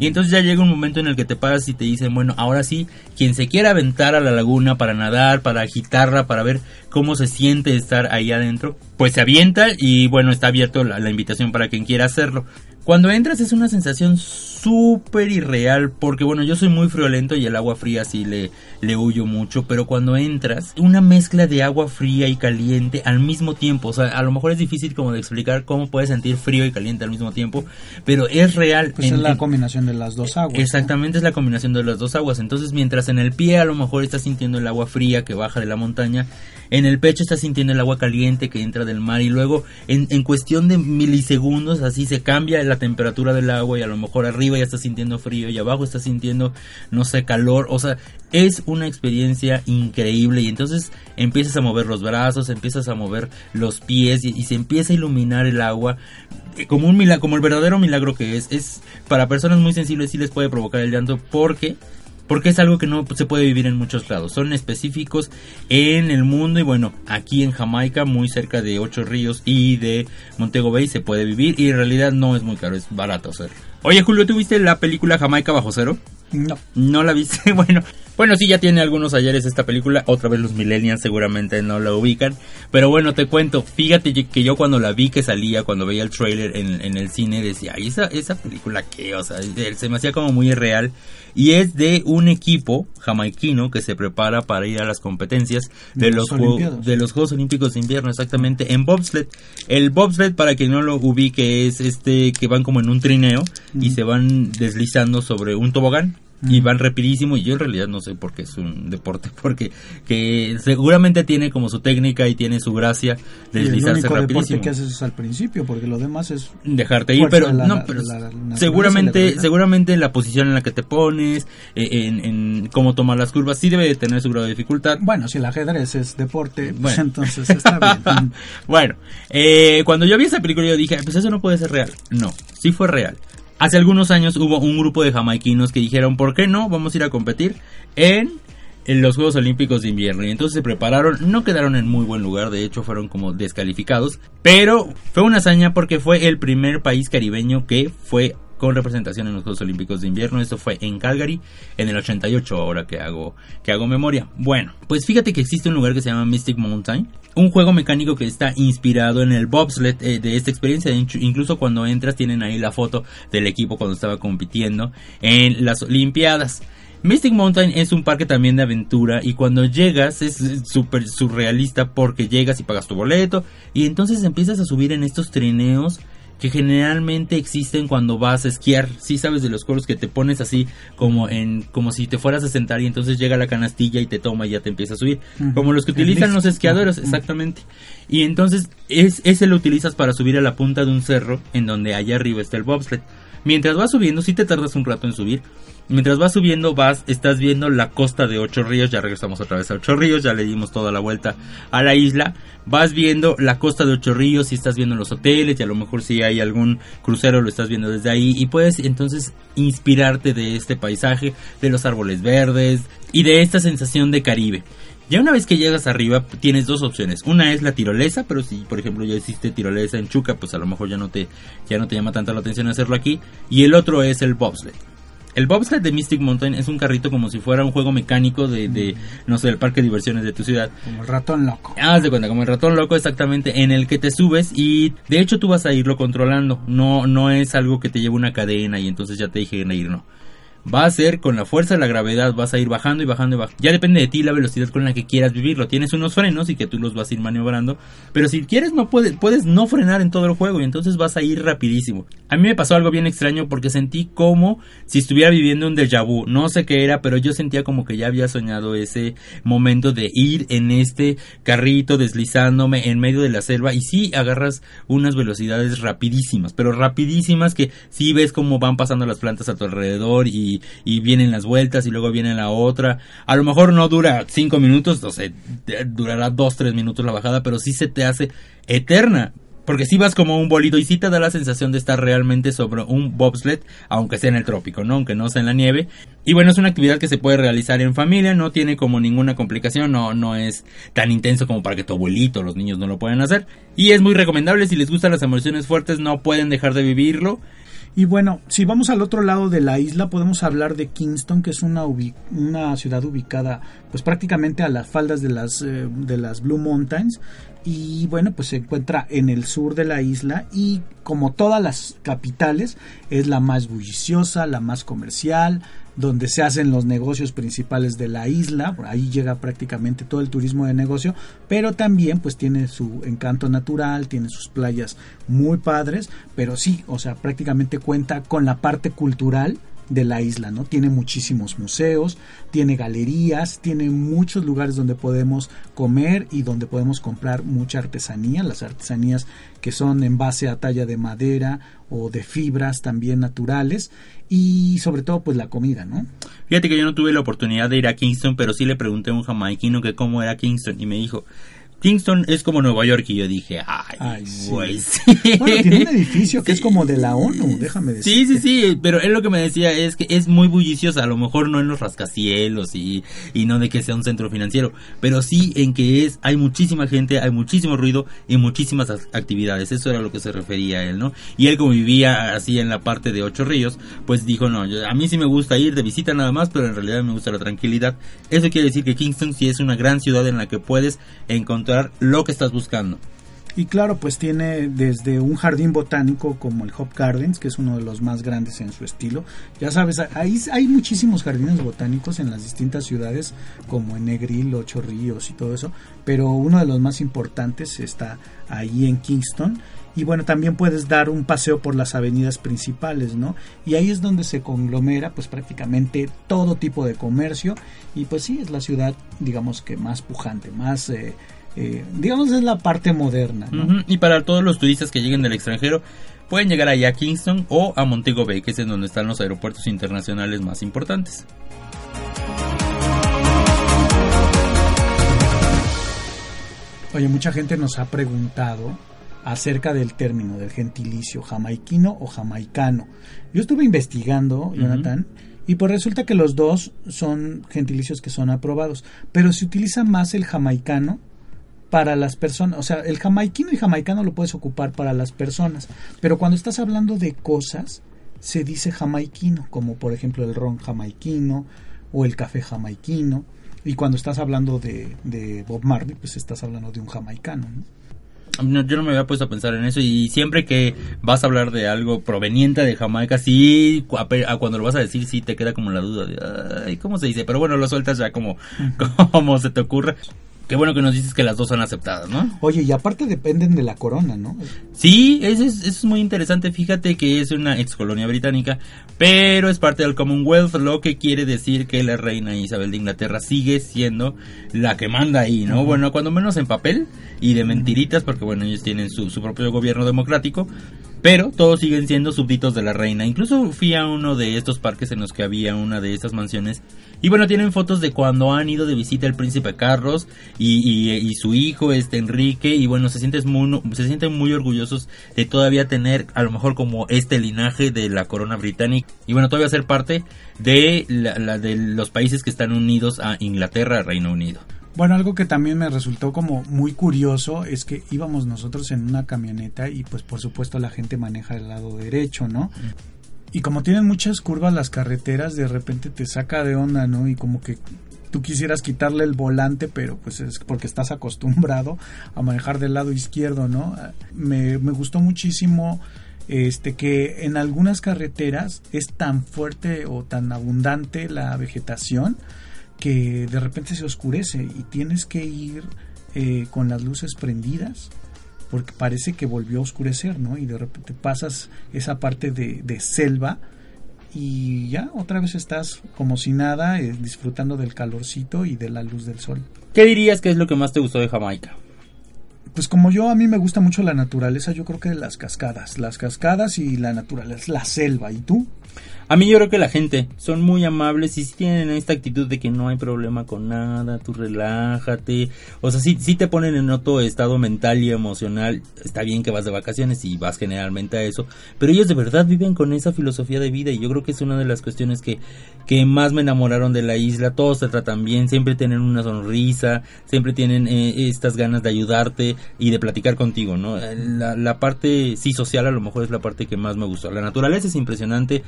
Y entonces ya llega un momento en el que te paras y te dicen, bueno, ahora sí, quien se quiera aventar a la laguna para nadar, para agitarla, para ver cómo se siente estar ahí adentro, pues se avienta y bueno, está abierto la invitación para quien quiera hacerlo. Cuando entras es una sensación súper irreal porque bueno, yo soy muy friolento y el agua fría sí le, le huyo mucho, pero cuando entras, una mezcla de agua fría y caliente al mismo tiempo, o sea, a lo mejor es difícil como de explicar cómo puedes sentir frío y caliente al mismo tiempo, pero es real. Pues es la combinación de las dos aguas. Exactamente, es la combinación de las dos aguas, entonces mientras en el pie a lo mejor estás sintiendo el agua fría que baja de la montaña, en el pecho estás sintiendo el agua caliente que entra del mar y luego en, en cuestión de milisegundos así se cambia la temperatura del agua y a lo mejor arriba ya estás sintiendo frío y abajo estás sintiendo no sé calor, o sea, es una experiencia increíble y entonces empiezas a mover los brazos, empiezas a mover los pies y, se empieza a iluminar el agua eh, como un milagro, como el verdadero milagro que es, es para personas muy sensibles sí les puede provocar el llanto porque porque es algo que no se puede vivir en muchos lados. Son específicos en el mundo y bueno, aquí en Jamaica, muy cerca de Ocho Ríos y de Montego Bay se puede vivir y en realidad no es muy caro, es barato hacerlo. Oye Julio, ¿tuviste la película Jamaica bajo cero? No. No la viste, bueno, bueno, sí, ya tiene algunos ayeres esta película. Otra vez los millennials seguramente no la ubican. Pero bueno, te cuento. Fíjate que yo cuando la vi que salía, cuando veía el trailer en, el cine, decía, esa, esa película qué? O sea, se me hacía como muy real. Y es de un equipo jamaiquino que se prepara para ir a las competencias de, los, de los Juegos Olímpicos de Invierno, exactamente, en bobsled. El bobsled, para quien no lo ubique, es este que van como en un trineo y se van deslizando sobre un tobogán y van rapidísimo y yo en realidad no sé por qué es un deporte porque que seguramente tiene como su técnica y tiene su gracia de deslizarse el rapidísimo. que haces es al principio porque lo demás es dejarte ir pero no pero seguramente seguramente la posición en la que te pones eh, en, cómo tomar las curvas sí debe de tener su grado de dificultad. Bueno si el ajedrez es deporte pues entonces está bien. Bueno eh, cuando yo vi esa película yo dije pues eso no puede ser real no sí fue real Hace algunos años hubo un grupo de jamaiquinos que dijeron, ¿por qué no? Vamos a ir a competir en, los Juegos Olímpicos de Invierno. Y entonces se prepararon, no quedaron en muy buen lugar, de hecho fueron como descalificados. Pero fue una hazaña porque fue el primer país caribeño que fue con representación en los Juegos Olímpicos de Invierno. Esto fue en Calgary en el 88, ahora que hago, que hago memoria. Bueno, pues fíjate que existe un lugar que se llama Mystic Mountain, un juego mecánico que está inspirado en el bobsled eh, de esta experiencia. Incluso cuando entras tienen ahí la foto del equipo cuando estaba compitiendo en las Olimpiadas. Mystic Mountain es un parque también de aventura y cuando llegas es súper surrealista porque llegas y pagas tu boleto y entonces empiezas a subir en estos trineos que generalmente existen cuando vas a esquiar. Si sabes de los coros que te pones así como en como si te fueras a sentar y entonces llega la canastilla y te toma y ya te empieza a subir. Como los que utilizan los esquiadores, exactamente. Y entonces es, ese lo utilizas para subir a la punta de un cerro en donde allá arriba está el bobsled. Mientras vas subiendo, si te tardas un rato en subir, Mientras vas subiendo, vas, estás viendo la costa de Ocho Ríos, ya regresamos otra vez a Ocho Ríos, ya le dimos toda la vuelta a la isla. Vas viendo la costa de Ocho Ríos y estás viendo los hoteles y a lo mejor si hay algún crucero lo estás viendo desde ahí y puedes entonces inspirarte de este paisaje, de los árboles verdes y de esta sensación de Caribe. Ya una vez que llegas arriba tienes dos opciones. Una es la tirolesa, pero si por ejemplo ya hiciste tirolesa en Chuca, pues a lo mejor ya no te ya no te llama tanto la atención hacerlo aquí. Y el otro es el bobsled. El bobsled de Mystic Mountain es un carrito como si fuera un juego mecánico de, de no sé, del parque de diversiones de tu ciudad. Como el ratón loco. Haz de cuenta, como el ratón loco exactamente, en el que te subes y de hecho tú vas a irlo controlando. No, no es algo que te lleve una cadena y entonces ya te dije ir, no va a ser con la fuerza de la gravedad, vas a ir bajando y bajando y bajando. Ya depende de ti la velocidad con la que quieras vivirlo. Tienes unos frenos y que tú los vas a ir maniobrando, pero si quieres no puedes, puedes no frenar en todo el juego y entonces vas a ir rapidísimo. A mí me pasó algo bien extraño porque sentí como si estuviera viviendo un déjà vu. No sé qué era, pero yo sentía como que ya había soñado ese momento de ir en este carrito deslizándome en medio de la selva y sí agarras unas velocidades rapidísimas, pero rapidísimas que sí ves cómo van pasando las plantas a tu alrededor y y, vienen las vueltas y luego viene la otra. A lo mejor no dura cinco minutos, no sé, durará dos, tres minutos la bajada, pero sí se te hace eterna. Porque si vas como un bolito y sí te da la sensación de estar realmente sobre un bobsled, aunque sea en el trópico, ¿no? Aunque no sea en la nieve. Y bueno, es una actividad que se puede realizar en familia, no tiene como ninguna complicación, no, no es tan intenso como para que tu abuelito, los niños no lo puedan hacer. Y es muy recomendable, si les gustan las emociones fuertes, no pueden dejar de vivirlo. Y bueno, si vamos al otro lado de la isla, podemos hablar de Kingston, que es una, una ciudad ubicada pues prácticamente a las faldas de las, eh, de las Blue Mountains. Y bueno, pues se encuentra en el sur de la isla y como todas las capitales es la más bulliciosa, la más comercial, donde se hacen los negocios principales de la isla, por ahí llega prácticamente todo el turismo de negocio, pero también pues tiene su encanto natural, tiene sus playas muy padres, pero sí, o sea, prácticamente cuenta con la parte cultural de la isla, ¿no? Tiene muchísimos museos, tiene galerías, tiene muchos lugares donde podemos comer y donde podemos comprar mucha artesanía, las artesanías que son en base a talla de madera o de fibras también naturales y sobre todo pues la comida, ¿no? Fíjate que yo no tuve la oportunidad de ir a Kingston, pero sí le pregunté a un jamaiquino que cómo era Kingston y me dijo, Kingston es como Nueva York y yo dije, ay, güey. Sí. Bueno, tiene un edificio que es como de la ONU, déjame decir. Sí, sí, sí, pero él lo que me decía es que es muy bulliciosa, a lo mejor no en los rascacielos y, y no de que sea un centro financiero, pero sí en que es, hay muchísima gente, hay muchísimo ruido y muchísimas actividades, eso era lo que se refería a él, ¿no? Y él como vivía así en la parte de Ocho Ríos, pues dijo, no, a mí sí me gusta ir de visita nada más, pero en realidad me gusta la tranquilidad. Eso quiere decir que Kingston sí es una gran ciudad en la que puedes encontrar lo que estás buscando. Y claro, pues tiene desde un jardín botánico como el Hop Gardens, que es uno de los más grandes en su estilo. Ya sabes, ahí hay muchísimos jardines botánicos en las distintas ciudades, como en Negril, Ocho Ríos y todo eso, pero uno de los más importantes está ahí en Kingston. Y bueno, también puedes dar un paseo por las avenidas principales, ¿no? Y ahí es donde se conglomera pues prácticamente todo tipo de comercio y pues sí, es la ciudad digamos que más pujante, más... Eh, eh, digamos es la parte moderna. Y para todos los turistas que lleguen del extranjero, pueden llegar allá a Kingston o a Montego Bay, que es en donde están los aeropuertos internacionales más importantes. Oye, mucha gente nos ha preguntado acerca del término del gentilicio jamaiquino o jamaicano. Yo estuve investigando, Jonathan, y pues resulta que los dos son gentilicios que son aprobados, pero se utiliza más el jamaicano para las personas, o sea, el jamaiquino y jamaicano lo puedes ocupar para las personas, pero cuando estás hablando de cosas, se dice jamaiquino, como por ejemplo el ron jamaiquino o el café jamaiquino, y cuando estás hablando de, de Bob Marley, pues estás hablando de un jamaicano, yo no me había puesto a pensar en eso y siempre que vas a hablar de algo proveniente de Jamaica, sí, cuando lo vas a decir, sí te queda como la duda de, ay, ¿cómo se dice? Pero bueno, lo sueltas ya como, como se te ocurre. Qué bueno que nos dices que las dos son aceptadas, ¿no? Oye, y aparte dependen de la corona, ¿no? Sí, eso es, muy interesante. Fíjate que es una ex colonia británica, pero es parte del Commonwealth, lo que quiere decir que la reina Isabel de Inglaterra sigue siendo la que manda ahí, ¿no? Bueno, cuando menos en papel y de mentiritas, porque bueno, ellos tienen su, su propio gobierno democrático, pero todos siguen siendo súbditos de la reina. Incluso fui a uno de estos parques en los que había una de estas mansiones. Y bueno, tienen fotos de cuando han ido de visita el príncipe Carlos y, su hijo, este Enrique. Y bueno, se sienten, muy, se sienten muy orgullosos de todavía tener a lo mejor como este linaje de la corona británica. Y bueno, todavía ser parte de, la, de los países que están unidos a Inglaterra, Reino Unido. Bueno, algo que también me resultó como muy curioso es que íbamos nosotros en una camioneta y pues por supuesto la gente maneja el lado derecho, ¿no? Y como tienen muchas curvas las carreteras, de repente te saca de onda, ¿no? Y como que tú quisieras quitarle el volante, pero pues es porque estás acostumbrado a manejar del lado izquierdo, ¿no? Me, me gustó muchísimo este que en algunas carreteras es tan fuerte o tan abundante la vegetación que de repente se oscurece y tienes que ir eh, con las luces prendidas porque parece que volvió a oscurecer, ¿no? Y de repente pasas esa parte de, selva y ya otra vez estás como si nada, eh, disfrutando del calorcito y de la luz del sol. ¿Qué dirías que es lo que más te gustó de Jamaica? Pues como yo, a mí me gusta mucho la naturaleza, yo creo que las cascadas, las cascadas y la naturaleza, la selva. ¿Y tú? A mí yo creo que la gente son muy amables y sí tienen esta actitud de que no hay problema con nada, tú relájate. O sea, sí, sí te ponen en otro estado mental y emocional. Está bien que vas de vacaciones y vas generalmente a eso, pero ellos de verdad viven con esa filosofía de vida y yo creo que es una de las cuestiones que, que más me enamoraron de la isla. Todos te tratan bien, siempre tienen una sonrisa, siempre tienen eh, estas ganas de ayudarte y de platicar contigo, ¿no? La, la parte, sí, social a lo mejor es la parte que más me gustó. La naturaleza es impresionante,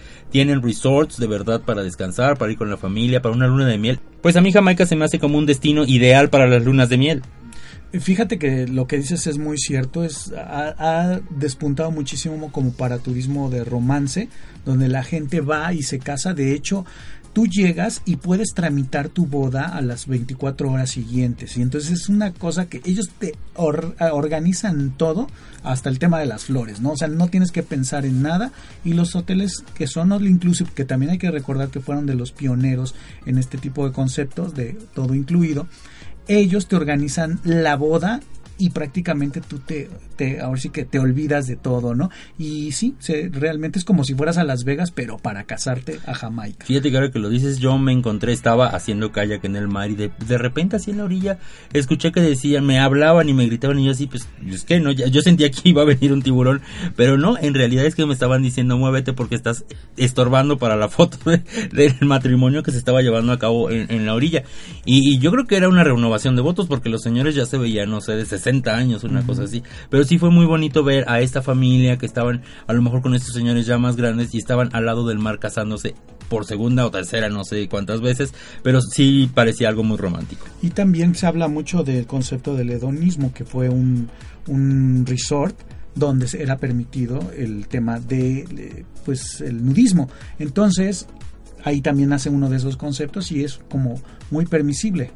tienen resorts de verdad para descansar, para ir con la familia, para una luna de miel. Pues a mí Jamaica se me hace como un destino ideal para las lunas de miel. Fíjate que lo que dices es muy cierto, es ha, ha, despuntado muchísimo como para turismo de romance, donde la gente va y se casa. De hecho, tú llegas y puedes tramitar tu boda a las 24 horas siguientes. Y entonces es una cosa que ellos te or organizan todo, hasta el tema de las flores, ¿no? O sea, no tienes que pensar en nada. Y los hoteles que son all inclusive, que también hay que recordar que fueron de los pioneros en este tipo de conceptos, de todo incluido ellos te organizan la boda y prácticamente tú te, te, ahora sí que te olvidas de todo, ¿no? Y sí, se, realmente es como si fueras a Las Vegas, pero para casarte a Jamaica. Fíjate que ahora que lo dices, yo me encontré, estaba haciendo kayak en el mar y de, de repente así en la orilla escuché que decían, me hablaban y me gritaban y yo así, pues, es que no, yo sentía que iba a venir un tiburón, pero no, en realidad es que me estaban diciendo, muévete porque estás estorbando para la foto de, del matrimonio que se estaba llevando a cabo en, en la orilla. Y, y, yo creo que era una renovación de votos porque los señores ya se veían, no sé, de 60 años, una uh -huh. cosa así. Pero sí fue muy bonito ver a esta familia que estaban a lo mejor con estos señores ya más grandes y estaban al lado del mar casándose por segunda o tercera, no sé cuántas veces, pero sí parecía algo muy romántico. Y también se habla mucho del concepto del hedonismo, que fue un, un resort donde era permitido el tema de pues el nudismo. Entonces, ahí también nace uno de esos conceptos y es como muy permisible.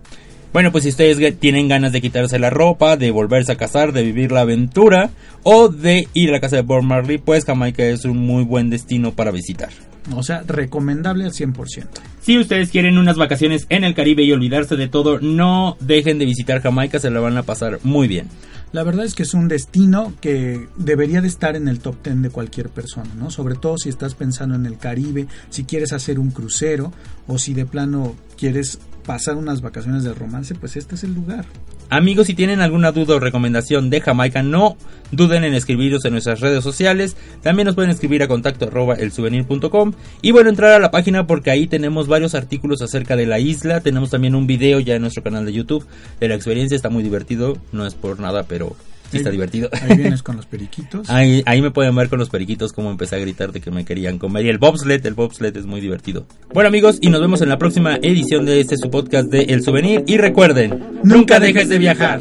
Bueno, pues si ustedes tienen ganas de quitarse la ropa, de volverse a casar, de vivir la aventura o de ir a la casa de Bob Marley, pues Jamaica es un muy buen destino para visitar. O sea, recomendable al 100%. Si ustedes quieren unas vacaciones en el Caribe y olvidarse de todo, no dejen de visitar Jamaica, se la van a pasar muy bien. La verdad es que es un destino que debería de estar en el top 10 de cualquier persona, ¿no? Sobre todo si estás pensando en el Caribe, si quieres hacer un crucero o si de plano quieres pasar unas vacaciones de romance, pues este es el lugar. Amigos, si tienen alguna duda o recomendación de Jamaica, no duden en escribiros en nuestras redes sociales. También nos pueden escribir a contacto arroba elsouvenir.com. Y bueno, entrar a la página porque ahí tenemos varios artículos acerca de la isla. Tenemos también un video ya en nuestro canal de YouTube de la experiencia. Está muy divertido, no es por nada, pero sí está divertido. Ahí vienes con los periquitos. ahí, ahí, me pueden ver con los periquitos como empecé a gritar de que me querían comer. Y el bobsled, el bobsled es muy divertido. Bueno amigos, y nos vemos en la próxima edición de este su podcast de El Souvenir. Y recuerden, nunca dejes de viajar.